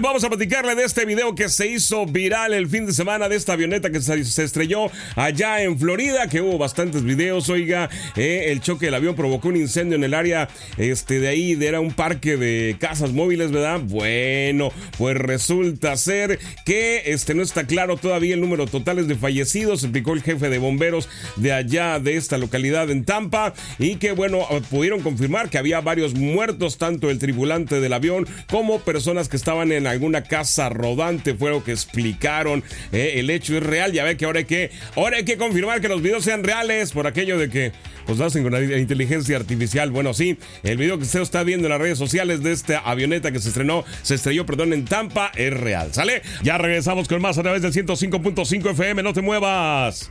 vamos a platicarle de este video que se hizo viral el fin de semana de esta avioneta que se estrelló allá en Florida, que hubo bastantes videos, oiga, eh, el choque del avión provocó un incendio en el área este, de ahí, era un parque de casas móviles, ¿verdad? Bueno, pues resulta ser que este, no está claro todavía el número total de fallecidos, explicó el jefe de bomberos de allá, de esta localidad en Tampa, y que bueno, pudieron confirmar que había varios muertos, tanto el tripulante del avión como personas que estaban en alguna casa rodante, fue lo que explicaron, eh, el hecho es real, ya ve que ahora hay que, ahora hay que confirmar que los videos sean reales por aquello de que pues hacen con la inteligencia artificial. Bueno, sí, el video que usted está viendo en las redes sociales de esta avioneta que se estrenó, se estrelló, perdón, en Tampa, es real. ¿Sale? Ya regresamos con más a través del 105.5 FM, no te muevas.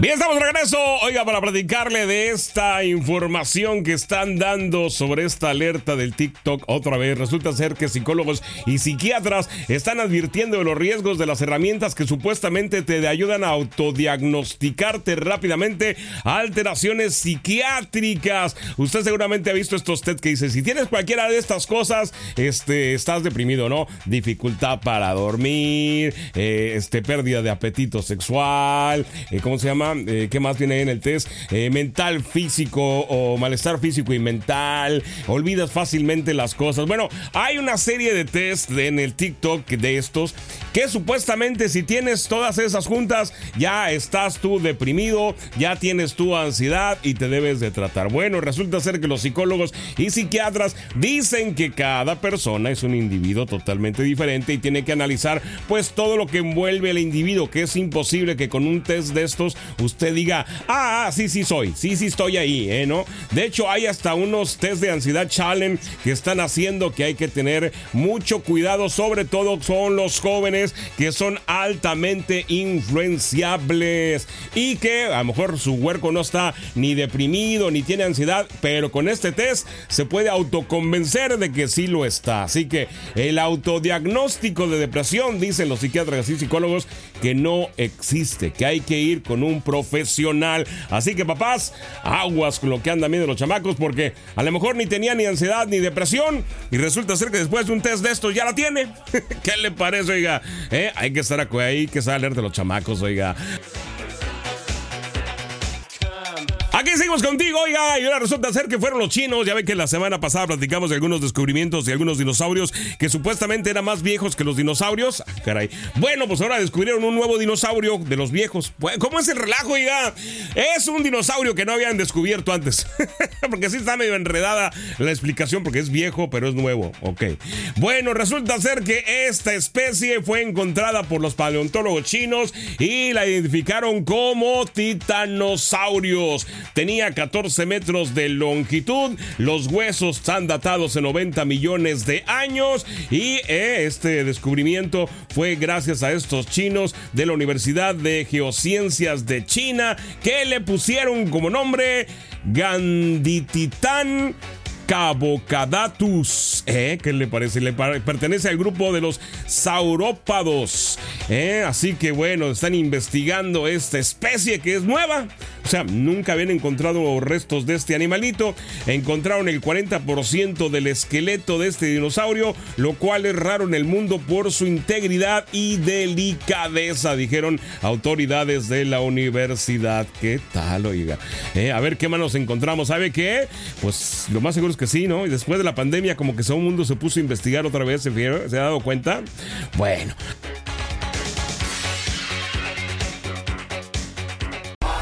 Bien, estamos de regreso. Oiga, para platicarle de esta información que están dando sobre esta alerta del TikTok otra vez. Resulta ser que psicólogos y psiquiatras están advirtiendo de los riesgos de las herramientas que supuestamente te ayudan a autodiagnosticarte rápidamente alteraciones psiquiátricas. Usted seguramente ha visto estos test que dice, si tienes cualquiera de estas cosas, este, estás deprimido, ¿no? Dificultad para dormir, eh, este, pérdida de apetito sexual, eh, ¿cómo se llama? Eh, ¿Qué más tiene ahí en el test? mental, físico o malestar físico y mental. Olvidas fácilmente las cosas. Bueno, hay una serie de test en el TikTok de estos que supuestamente si tienes todas esas juntas, ya estás tú deprimido, ya tienes tu ansiedad y te debes de tratar. Bueno, resulta ser que los psicólogos y psiquiatras dicen que cada persona es un individuo totalmente diferente y tiene que analizar pues todo lo que envuelve al individuo, que es imposible que con un test de estos usted diga, ah, ah, sí, sí soy, sí, sí estoy ahí, ¿eh? ¿No? De hecho, hay hasta unos test de ansiedad challenge que están haciendo que hay que tener mucho cuidado, sobre todo son los jóvenes que son altamente influenciables y que a lo mejor su huerco no está ni deprimido ni tiene ansiedad, pero con este test se puede autoconvencer de que sí lo está. Así que el autodiagnóstico de depresión, dicen los psiquiatras y psicólogos, que no existe, que hay que ir con un profesional. Así que papás, aguas con lo que andan viendo los chamacos, porque a lo mejor ni tenía ni ansiedad ni depresión y resulta ser que después de un test de estos ya la tiene. ¿Qué le parece, oiga? ¿Eh? Hay que estar ahí, que saber de los chamacos, oiga. Aquí seguimos contigo, oiga, y ahora resulta ser que fueron los chinos. Ya ven que la semana pasada platicamos de algunos descubrimientos de algunos dinosaurios que supuestamente eran más viejos que los dinosaurios. Ah, caray. Bueno, pues ahora descubrieron un nuevo dinosaurio de los viejos. ¿Cómo es el relajo, oiga? Es un dinosaurio que no habían descubierto antes. porque sí está medio enredada la explicación, porque es viejo, pero es nuevo. Ok. Bueno, resulta ser que esta especie fue encontrada por los paleontólogos chinos y la identificaron como titanosaurios. Tenía 14 metros de longitud, los huesos están datados en 90 millones de años y eh, este descubrimiento fue gracias a estos chinos de la Universidad de Geociencias de China que le pusieron como nombre Gandititán Cabocadatus, ¿eh? ¿Qué le parece? Le pertenece al grupo de los saurópados. ¿eh? Así que bueno, están investigando esta especie que es nueva. O sea, nunca habían encontrado restos de este animalito. Encontraron el 40% del esqueleto de este dinosaurio, lo cual es raro en el mundo por su integridad y delicadeza, dijeron autoridades de la universidad. ¿Qué tal, oiga? ¿Eh? a ver qué más nos encontramos. ¿Sabe qué? Pues lo más seguro es que sí, ¿no? Y después de la pandemia, como que todo el mundo se puso a investigar otra vez, ¿se, ¿se ha dado cuenta? Bueno.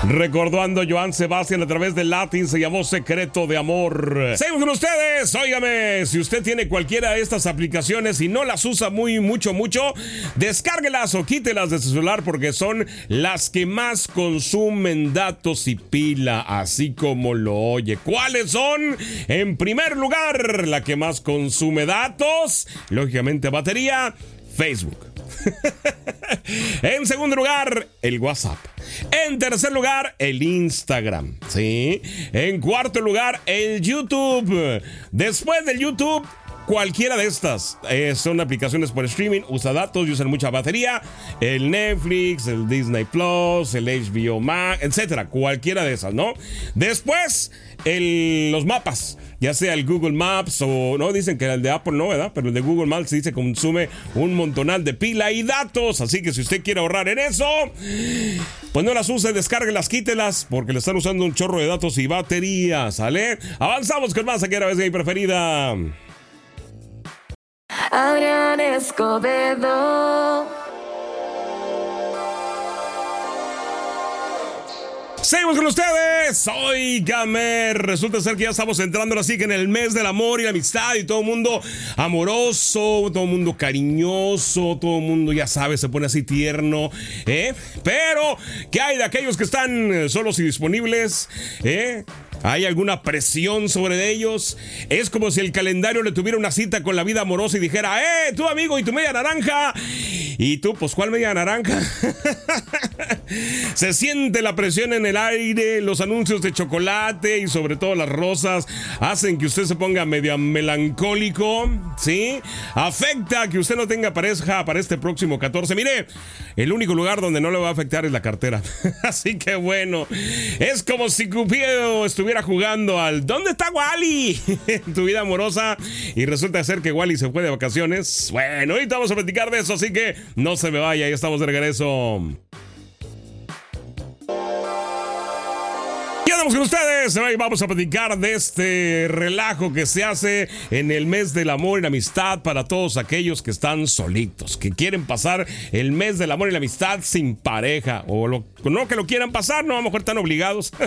Recordando Joan Sebastián a través del Latin se llamó Secreto de Amor. Seguimos con ustedes. Óigame, si usted tiene cualquiera de estas aplicaciones y no las usa muy, mucho, mucho, descárguelas o quítelas de su celular porque son las que más consumen datos y pila, así como lo oye. ¿Cuáles son? En primer lugar, la que más consume datos, lógicamente batería, Facebook. en segundo lugar, el WhatsApp. En tercer lugar, el Instagram. ¿sí? En cuarto lugar, el YouTube. Después del YouTube, cualquiera de estas eh, son aplicaciones por streaming, usa datos y usan mucha batería. El Netflix, el Disney Plus, el HBO Max, etcétera. Cualquiera de esas, ¿no? Después, los mapas ya sea el Google Maps o no dicen que el de Apple no, ¿verdad? Pero el de Google Maps dice consume un montonal de pila y datos, así que si usted quiere ahorrar en eso, pues no las use, descárguelas, quítelas, porque le están usando un chorro de datos y baterías, ¿sale? Avanzamos con más aquí a la vez mi preferida. Adrián Escobedo. Seguimos con ustedes. Gamer. Resulta ser que ya estamos entrando así que en el mes del amor y la amistad y todo el mundo amoroso, todo el mundo cariñoso, todo el mundo ya sabe, se pone así tierno, ¿eh? Pero, ¿qué hay de aquellos que están solos y disponibles? ¿Eh? ¿Hay alguna presión sobre ellos? Es como si el calendario le tuviera una cita con la vida amorosa y dijera, ¡eh, tú amigo y tu media naranja! Y tú, pues, ¿cuál media naranja? Se siente la presión en el aire, los anuncios de chocolate y sobre todo las rosas hacen que usted se ponga medio melancólico, ¿sí? Afecta que usted no tenga pareja para este próximo 14. Mire, el único lugar donde no le va a afectar es la cartera. Así que bueno, es como si Cupido estuviera jugando al ¿Dónde está Wally? en tu vida amorosa y resulta ser que Wally se fue de vacaciones. Bueno, ahorita vamos a platicar de eso, así que no se me vaya, ya estamos de regreso. Con ustedes. Hoy vamos a platicar de este relajo que se hace en el mes del amor y la amistad para todos aquellos que están solitos, que quieren pasar el mes del amor y la amistad sin pareja o no que lo quieran pasar, no a lo mejor están obligados.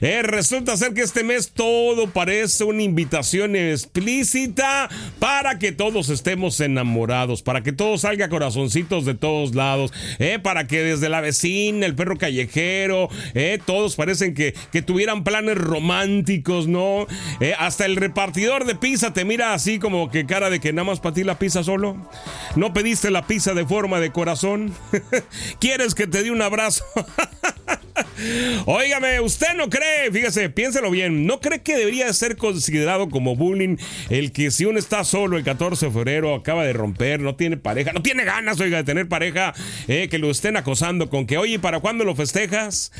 Eh, resulta ser que este mes todo parece una invitación explícita para que todos estemos enamorados, para que todo salga corazoncitos de todos lados, eh, para que desde la vecina, el perro callejero, eh, todos parecen que tuvieran planes románticos, ¿no? Eh, hasta el repartidor de pizza te mira así como que cara de que nada más para ti la pizza solo. ¿No pediste la pizza de forma de corazón? ¿Quieres que te dé un abrazo? Óigame, usted no cree, fíjese, piénselo bien, ¿no cree que debería ser considerado como bullying el que si uno está solo el 14 de febrero, acaba de romper, no tiene pareja, no tiene ganas, oiga, de tener pareja, eh, que lo estén acosando con que, oye, ¿para cuándo lo festejas?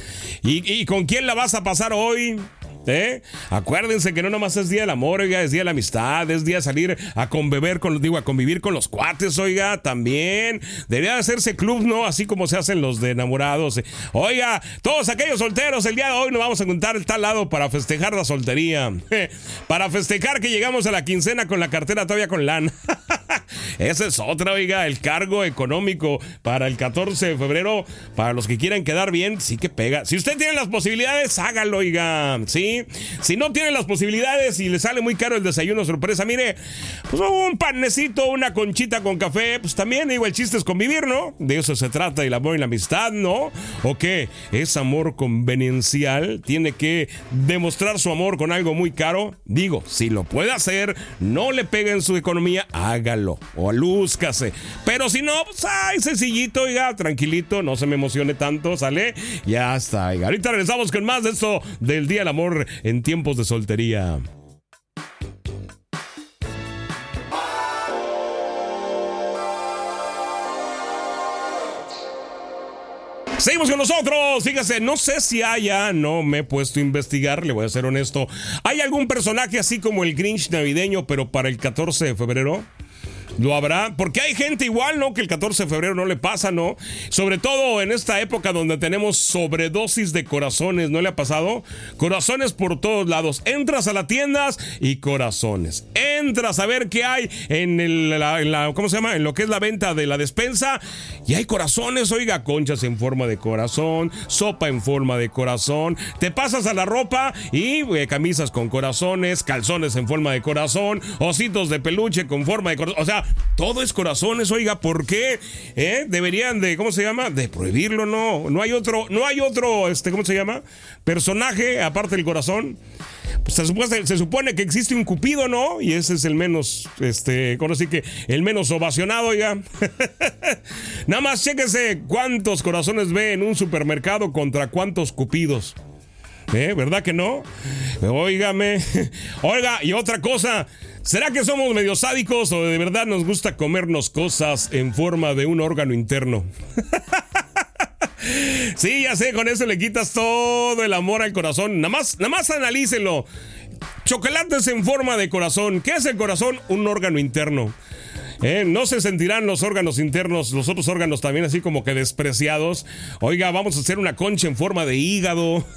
¿Y, y con quién la vas a pasar hoy? ¿Eh? Acuérdense que no nomás es día del amor, oiga, es día de la amistad, es día de salir a convivir con, digo, a convivir con los cuates, oiga, también. Debería hacerse club, ¿no? Así como se hacen los de enamorados. Oiga, todos aquellos solteros, el día de hoy nos vamos a juntar el tal lado para festejar la soltería. para festejar que llegamos a la quincena con la cartera todavía con lana. Esa es otra, oiga, el cargo económico para el 14 de febrero, para los que quieran quedar bien, sí que pega. Si usted tiene las posibilidades, hágalo, oiga, ¿sí? Si no tiene las posibilidades y le sale muy caro el desayuno sorpresa, mire, pues un panecito, una conchita con café, pues también, digo, el chiste es convivir, ¿no? De eso se trata, el amor y la amistad, ¿no? ¿O qué? ¿Es amor convenencial? ¿Tiene que demostrar su amor con algo muy caro? Digo, si lo puede hacer, no le pegue en su economía, hágalo o alúzcase. Pero si no, pues ay, sencillito, oiga, tranquilito, no se me emocione tanto, ¿sale? Ya está, oiga. Ahorita regresamos con más de esto del Día del Amor en tiempos de soltería. Seguimos con nosotros. Fíjese, no sé si haya, no me he puesto a investigar, le voy a ser honesto. ¿Hay algún personaje así como el Grinch navideño, pero para el 14 de febrero? Lo habrá, porque hay gente igual, ¿no? Que el 14 de febrero no le pasa, ¿no? Sobre todo en esta época donde tenemos sobredosis de corazones, ¿no le ha pasado? Corazones por todos lados. Entras a las tiendas y corazones. Entras a ver qué hay en, el, la, ¿cómo se llama? En lo que es la venta de la despensa y hay corazones, oiga, conchas en forma de corazón, sopa en forma de corazón. Te pasas a la ropa y eh, camisas con corazones, calzones en forma de corazón, ositos de peluche con forma de corazón. O sea, todo es corazones, oiga, ¿por qué? ¿Eh? Deberían de, ¿cómo se llama? De prohibirlo, no. No hay otro, no hay otro, este, ¿cómo se llama? Personaje aparte del corazón. Pues se, supone, que existe un cupido, ¿no? Y ese es el menos, este, ¿cómo decir que? El menos ovacionado, oiga. Nada más chéquese cuántos corazones ve en un supermercado contra cuántos cupidos. ¿Eh? ¿Verdad que no? Óigame. Oiga, y otra cosa. ¿Será que somos medio sádicos o de verdad nos gusta comernos cosas en forma de un órgano interno? sí, ya sé, con eso le quitas todo el amor al corazón. Nada más, nada más analícenlo. Chocolates en forma de corazón. ¿Qué es el corazón? Un órgano interno. ¿Eh? No se sentirán los órganos internos, los otros órganos también así como que despreciados. Oiga, vamos a hacer una concha en forma de hígado.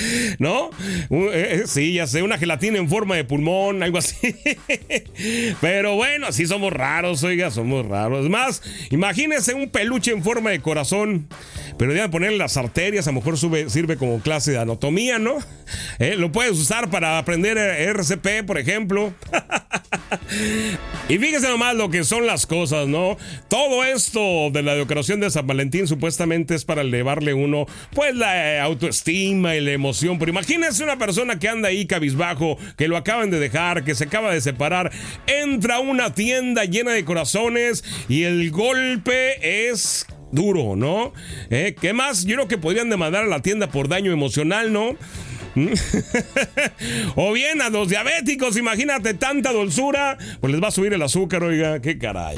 ¿No? Eh, eh, sí, ya sé, una gelatina en forma de pulmón, algo así. Pero bueno, así somos raros, oiga, somos raros. Es más, imagínese un peluche en forma de corazón. Pero de ponerle las arterias, a lo mejor sirve como clase de anatomía, ¿no? lo puedes usar para aprender RCP, por ejemplo. y fíjese nomás lo que son las cosas, ¿no? Todo esto de la decoración de San Valentín supuestamente es para elevarle uno, pues la eh, autoestima y la emoción. Pero imagínense una persona que anda ahí cabizbajo, que lo acaban de dejar, que se acaba de separar, entra a una tienda llena de corazones y el golpe es duro, ¿no? ¿Eh? ¿Qué más? Yo creo que podrían demandar a la tienda por daño emocional, ¿no? o bien a los diabéticos, imagínate tanta dulzura, pues les va a subir el azúcar, oiga, qué caray.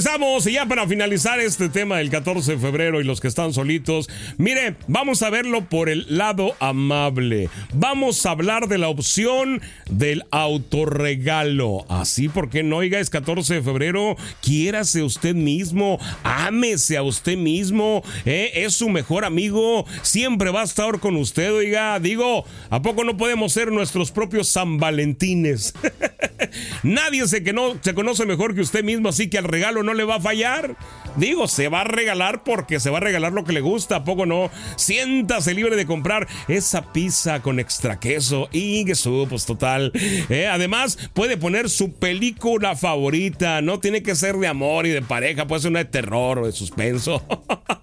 Regresamos y ya para finalizar este tema del 14 de febrero y los que están solitos, mire, vamos a verlo por el lado amable. Vamos a hablar de la opción del autorregalo. Así porque no, oiga, es 14 de febrero, quiérase usted mismo, ámese a usted mismo, ¿eh? es su mejor amigo, siempre va a estar con usted, oiga, digo, ¿a poco no podemos ser nuestros propios San Valentines? Nadie se, que no, se conoce mejor que usted mismo, así que al regalo no le va a fallar. Digo, se va a regalar porque se va a regalar lo que le gusta, ¿a poco no? Siéntase libre de comprar esa pizza con extra queso y queso, pues total. Eh, además, puede poner su película favorita, no tiene que ser de amor y de pareja, puede ser una de terror o de suspenso.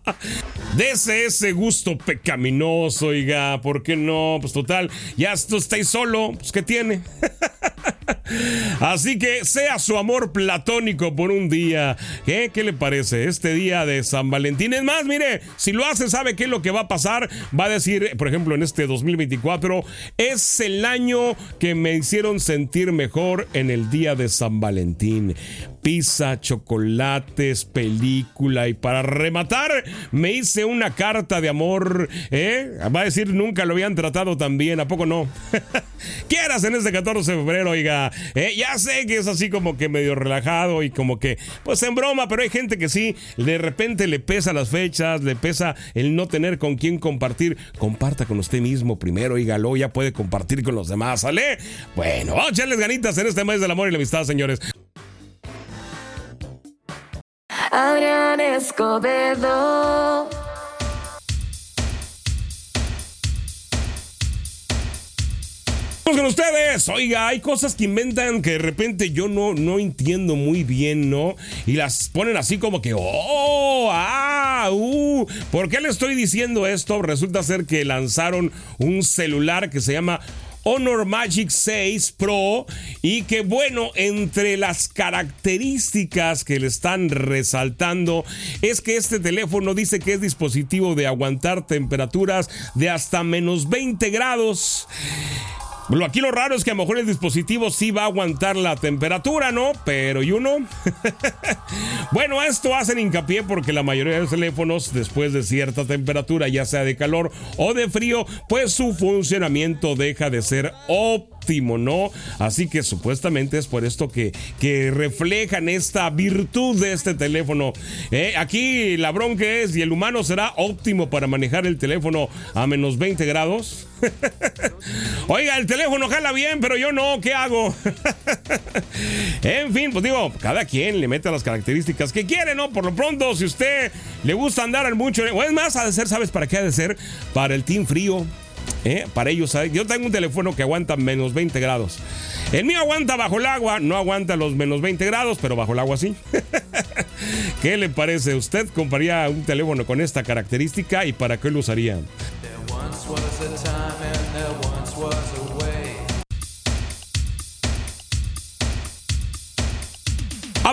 Dese ese gusto pecaminoso, oiga, ¿por qué no? Pues total, ya estáis solo, pues ¿qué tiene? Así que sea su amor platónico por un día. ¿Qué? ¿Qué le parece? Este día de San Valentín. Es más, mire, si lo hace, ¿sabe qué es lo que va a pasar? Va a decir, por ejemplo, en este 2024, es el año que me hicieron sentir mejor en el día de San Valentín pizza, chocolates, película y para rematar me hice una carta de amor, ¿eh? Va a decir nunca lo habían tratado tan bien, ¿a poco no? Quieras en este 14 de febrero, oiga, ¿eh? ya sé que es así como que medio relajado y como que, pues en broma, pero hay gente que sí, de repente le pesa las fechas, le pesa el no tener con quién compartir. Comparta con usted mismo primero, oígalo, ya puede compartir con los demás, ¿sale? Bueno, vamos a echarles ganitas en este mes del amor y la amistad, señores. Adrián Escobedo. Con ustedes. Oiga, hay cosas que inventan que de repente yo no, no entiendo muy bien, ¿no? Y las ponen así como que, oh, ah, uh. ¿Por qué le estoy diciendo esto? Resulta ser que lanzaron un celular que se llama Honor Magic 6 Pro y que bueno, entre las características que le están resaltando es que este teléfono dice que es dispositivo de aguantar temperaturas de hasta menos 20 grados. Aquí lo raro es que a lo mejor el dispositivo sí va a aguantar la temperatura, ¿no? Pero ¿y uno? bueno, esto hacen hincapié porque la mayoría de los teléfonos, después de cierta temperatura, ya sea de calor o de frío, pues su funcionamiento deja de ser óptimo ¿no? Así que supuestamente es por esto que, que reflejan esta virtud de este teléfono. Eh, aquí la bronca es, ¿y el humano será óptimo para manejar el teléfono a menos 20 grados? Oiga, el teléfono jala bien, pero yo no, ¿qué hago? en fin, pues digo, cada quien le mete las características que quiere, ¿no? Por lo pronto, si usted le gusta andar al mucho, o es más, ha de ser, ¿sabes para qué ha de ser? Para el team frío. ¿Eh? Para ellos, yo tengo un teléfono que aguanta menos 20 grados. El mío aguanta bajo el agua, no aguanta los menos 20 grados, pero bajo el agua sí. ¿Qué le parece? ¿Usted compraría un teléfono con esta característica y para qué lo usaría?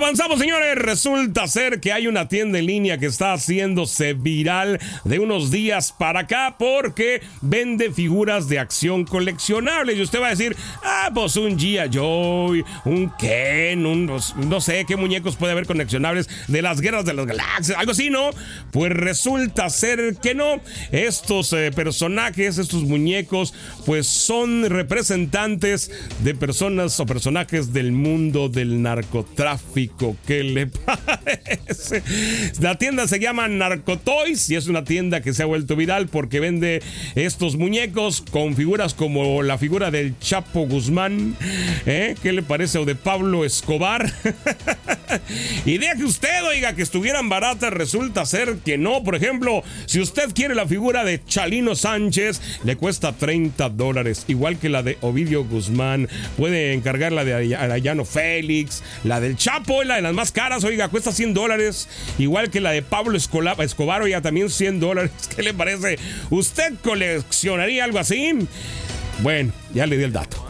Avanzamos, señores. Resulta ser que hay una tienda en línea que está haciéndose viral de unos días para acá porque vende figuras de acción coleccionables. Y usted va a decir, ah, pues un G.I. Joy, un Ken, un, no sé qué muñecos puede haber coleccionables de las guerras de las galaxias, algo así, ¿no? Pues resulta ser que no. Estos eh, personajes, estos muñecos, pues son representantes de personas o personajes del mundo del narcotráfico ¿Qué le parece? La tienda se llama Narcotoys y es una tienda que se ha vuelto viral porque vende estos muñecos con figuras como la figura del Chapo Guzmán. ¿eh? ¿Qué le parece? O de Pablo Escobar. y que usted, oiga, que estuvieran baratas, resulta ser que no. Por ejemplo, si usted quiere la figura de Chalino Sánchez, le cuesta 30 dólares, igual que la de Ovidio Guzmán. Puede encargar la de Arayano Félix, la del Chapo, la de las más caras, oiga, cuesta 100 dólares, igual que la de Pablo Escobar, oiga, también 100 dólares. ¿Qué le parece? ¿Usted coleccionaría algo así? Bueno, ya le di el dato.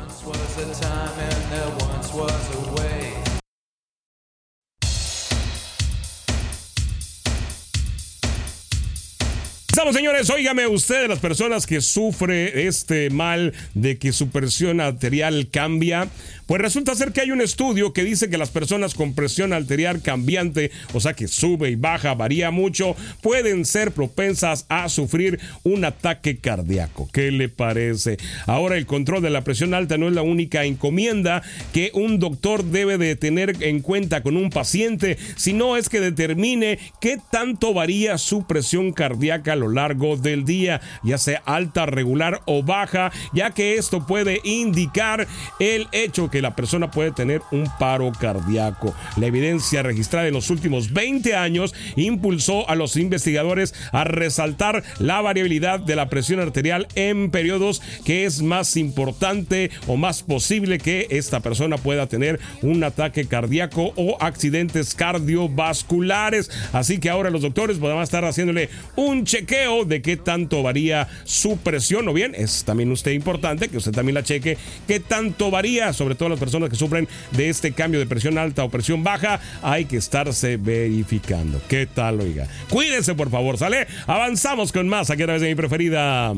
Estamos, señores, óigame usted las personas que sufre este mal de que su presión arterial cambia. Pues resulta ser que hay un estudio que dice que las personas con presión arterial cambiante, o sea que sube y baja, varía mucho, pueden ser propensas a sufrir un ataque cardíaco. ¿Qué le parece? Ahora el control de la presión alta no es la única encomienda que un doctor debe de tener en cuenta con un paciente, sino es que determine qué tanto varía su presión cardíaca a lo largo del día, ya sea alta, regular o baja, ya que esto puede indicar el hecho que la persona puede tener un paro cardíaco. La evidencia registrada en los últimos 20 años impulsó a los investigadores a resaltar la variabilidad de la presión arterial en periodos que es más importante o más posible que esta persona pueda tener un ataque cardíaco o accidentes cardiovasculares. Así que ahora los doctores a estar haciéndole un chequeo de qué tanto varía su presión. O bien, es también usted importante que usted también la cheque, qué tanto varía, sobre todo las personas que sufren de este cambio de presión alta o presión baja, hay que estarse verificando. ¿Qué tal, oiga? Cuídense, por favor, ¿sale? Avanzamos con más aquí a través de mi preferida.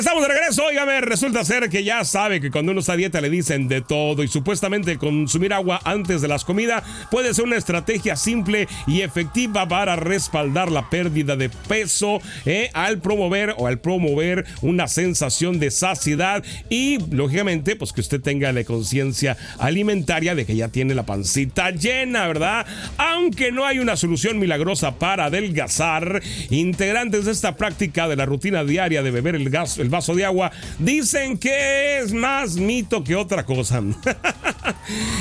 Estamos de regreso, óigame, resulta ser que ya sabe que cuando uno está a dieta le dicen de todo y supuestamente consumir agua antes de las comidas puede ser una estrategia simple y efectiva para respaldar la pérdida de peso eh, al promover o al promover una sensación de saciedad y lógicamente pues que usted tenga la conciencia alimentaria de que ya tiene la pancita llena, ¿verdad? Aunque no hay una solución milagrosa para adelgazar, integrantes de esta práctica de la rutina diaria de beber el gas el vaso de agua, dicen que es más mito que otra cosa.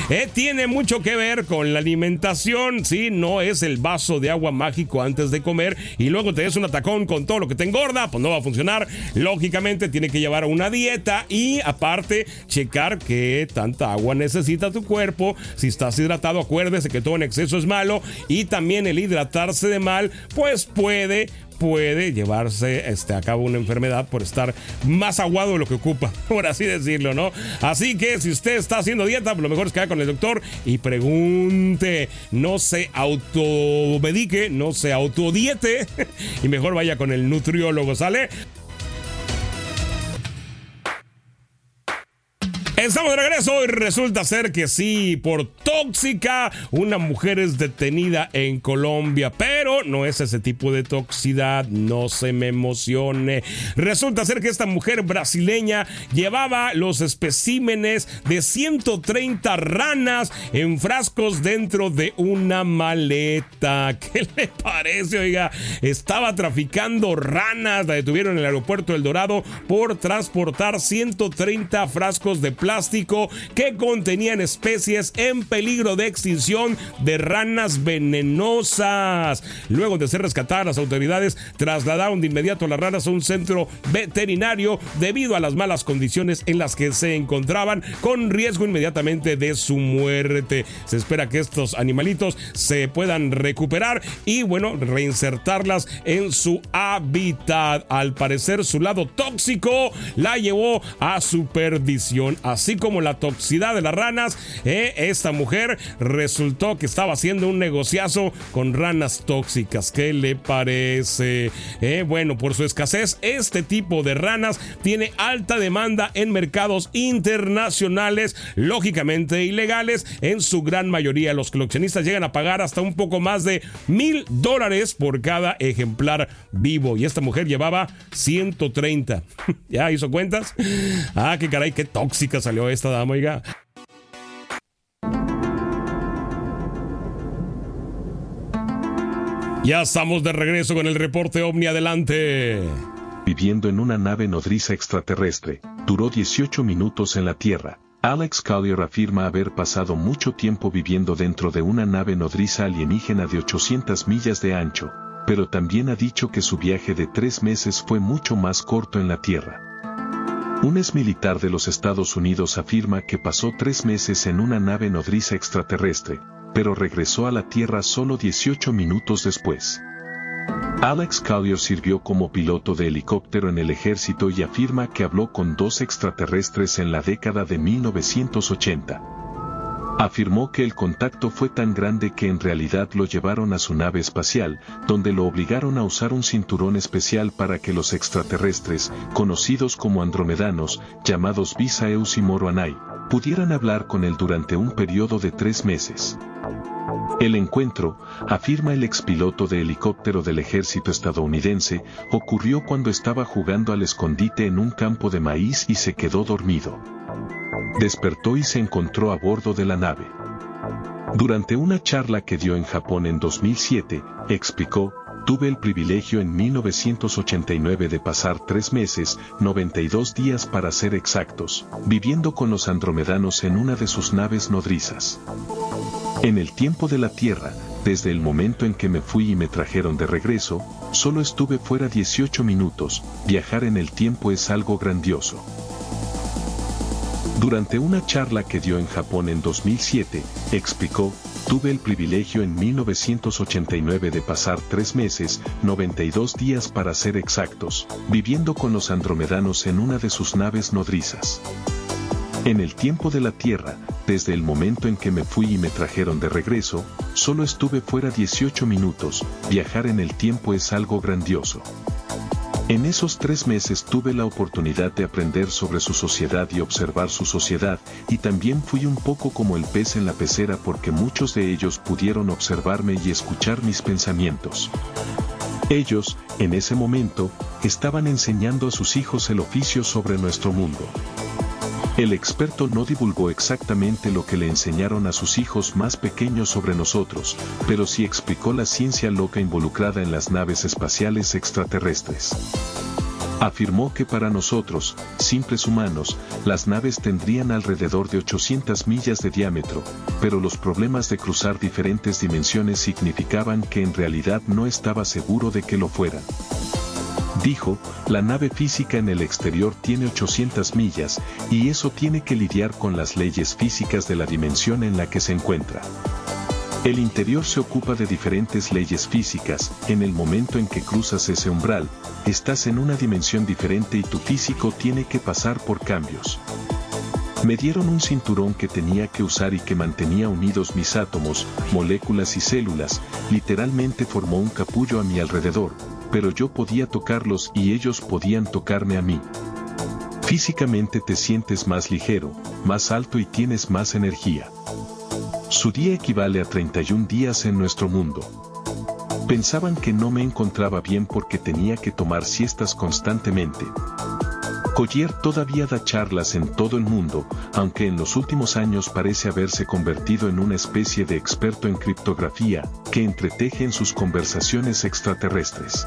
Eh, tiene mucho que ver con la alimentación, sí, no es el vaso de agua mágico antes de comer y luego te des un atacón con todo lo que te engorda, pues no va a funcionar. Lógicamente tiene que llevar una dieta y aparte checar qué tanta agua necesita tu cuerpo. Si estás hidratado, acuérdese que todo en exceso es malo y también el hidratarse de mal, pues puede puede llevarse este, a cabo una enfermedad por estar más aguado de lo que ocupa, por así decirlo, ¿no? Así que si usted está haciendo dieta, lo mejor es que vaya con el doctor y pregunte, no se automedique, no se autodiete y mejor vaya con el nutriólogo, ¿sale? Estamos de regreso y resulta ser que sí, por tóxica, una mujer es detenida en Colombia, pero no es ese tipo de toxicidad, no se me emocione. Resulta ser que esta mujer brasileña llevaba los especímenes de 130 ranas en frascos dentro de una maleta. ¿Qué le parece? Oiga, estaba traficando ranas, la detuvieron en el aeropuerto El Dorado por transportar 130 frascos de plástico plástico que contenían especies en peligro de extinción de ranas venenosas. Luego de ser rescatadas, las autoridades trasladaron de inmediato las ranas a un centro veterinario debido a las malas condiciones en las que se encontraban, con riesgo inmediatamente de su muerte. Se espera que estos animalitos se puedan recuperar y, bueno, reinsertarlas en su hábitat. Al parecer, su lado tóxico la llevó a su perdición, así como la toxicidad de las ranas. Eh, esta mujer resultó que estaba haciendo un negociazo con ranas tóxicas. ¿Qué le parece? Eh, bueno, por su escasez, este tipo de ranas tiene alta demanda en mercados internacionales, lógicamente ilegales. En su gran mayoría, los coleccionistas llegan a pagar hasta un poco más de mil dólares por cada ejemplar vivo. Y esta mujer llevaba 130. ¿Ya hizo cuentas? Ah, qué caray, qué tóxica salió esta dama, oiga. Ya estamos de regreso con el reporte OVNI adelante. Viviendo en una nave nodriza extraterrestre, duró 18 minutos en la Tierra. Alex Collier afirma haber pasado mucho tiempo viviendo dentro de una nave nodriza alienígena de 800 millas de ancho, pero también ha dicho que su viaje de tres meses fue mucho más corto en la Tierra. Un ex militar de los Estados Unidos afirma que pasó tres meses en una nave nodriza extraterrestre, pero regresó a la Tierra solo 18 minutos después. Alex Collier sirvió como piloto de helicóptero en el ejército y afirma que habló con dos extraterrestres en la década de 1980. Afirmó que el contacto fue tan grande que en realidad lo llevaron a su nave espacial, donde lo obligaron a usar un cinturón especial para que los extraterrestres, conocidos como andromedanos, llamados Visaeus y Moroanai, pudieran hablar con él durante un periodo de tres meses. El encuentro, afirma el expiloto de helicóptero del ejército estadounidense, ocurrió cuando estaba jugando al escondite en un campo de maíz y se quedó dormido. Despertó y se encontró a bordo de la nave. Durante una charla que dio en Japón en 2007, explicó, tuve el privilegio en 1989 de pasar tres meses, 92 días para ser exactos, viviendo con los andromedanos en una de sus naves nodrizas. En el tiempo de la Tierra, desde el momento en que me fui y me trajeron de regreso, solo estuve fuera 18 minutos, viajar en el tiempo es algo grandioso. Durante una charla que dio en Japón en 2007, explicó, tuve el privilegio en 1989 de pasar tres meses, 92 días para ser exactos, viviendo con los andromedanos en una de sus naves nodrizas. En el tiempo de la Tierra, desde el momento en que me fui y me trajeron de regreso, solo estuve fuera 18 minutos, viajar en el tiempo es algo grandioso. En esos tres meses tuve la oportunidad de aprender sobre su sociedad y observar su sociedad, y también fui un poco como el pez en la pecera porque muchos de ellos pudieron observarme y escuchar mis pensamientos. Ellos, en ese momento, estaban enseñando a sus hijos el oficio sobre nuestro mundo. El experto no divulgó exactamente lo que le enseñaron a sus hijos más pequeños sobre nosotros, pero sí explicó la ciencia loca involucrada en las naves espaciales extraterrestres. Afirmó que para nosotros, simples humanos, las naves tendrían alrededor de 800 millas de diámetro, pero los problemas de cruzar diferentes dimensiones significaban que en realidad no estaba seguro de que lo fueran. Dijo, la nave física en el exterior tiene 800 millas, y eso tiene que lidiar con las leyes físicas de la dimensión en la que se encuentra. El interior se ocupa de diferentes leyes físicas, en el momento en que cruzas ese umbral, estás en una dimensión diferente y tu físico tiene que pasar por cambios. Me dieron un cinturón que tenía que usar y que mantenía unidos mis átomos, moléculas y células, literalmente formó un capullo a mi alrededor, pero yo podía tocarlos y ellos podían tocarme a mí. Físicamente te sientes más ligero, más alto y tienes más energía. Su día equivale a 31 días en nuestro mundo. Pensaban que no me encontraba bien porque tenía que tomar siestas constantemente. Collier todavía da charlas en todo el mundo, aunque en los últimos años parece haberse convertido en una especie de experto en criptografía, que entreteje en sus conversaciones extraterrestres.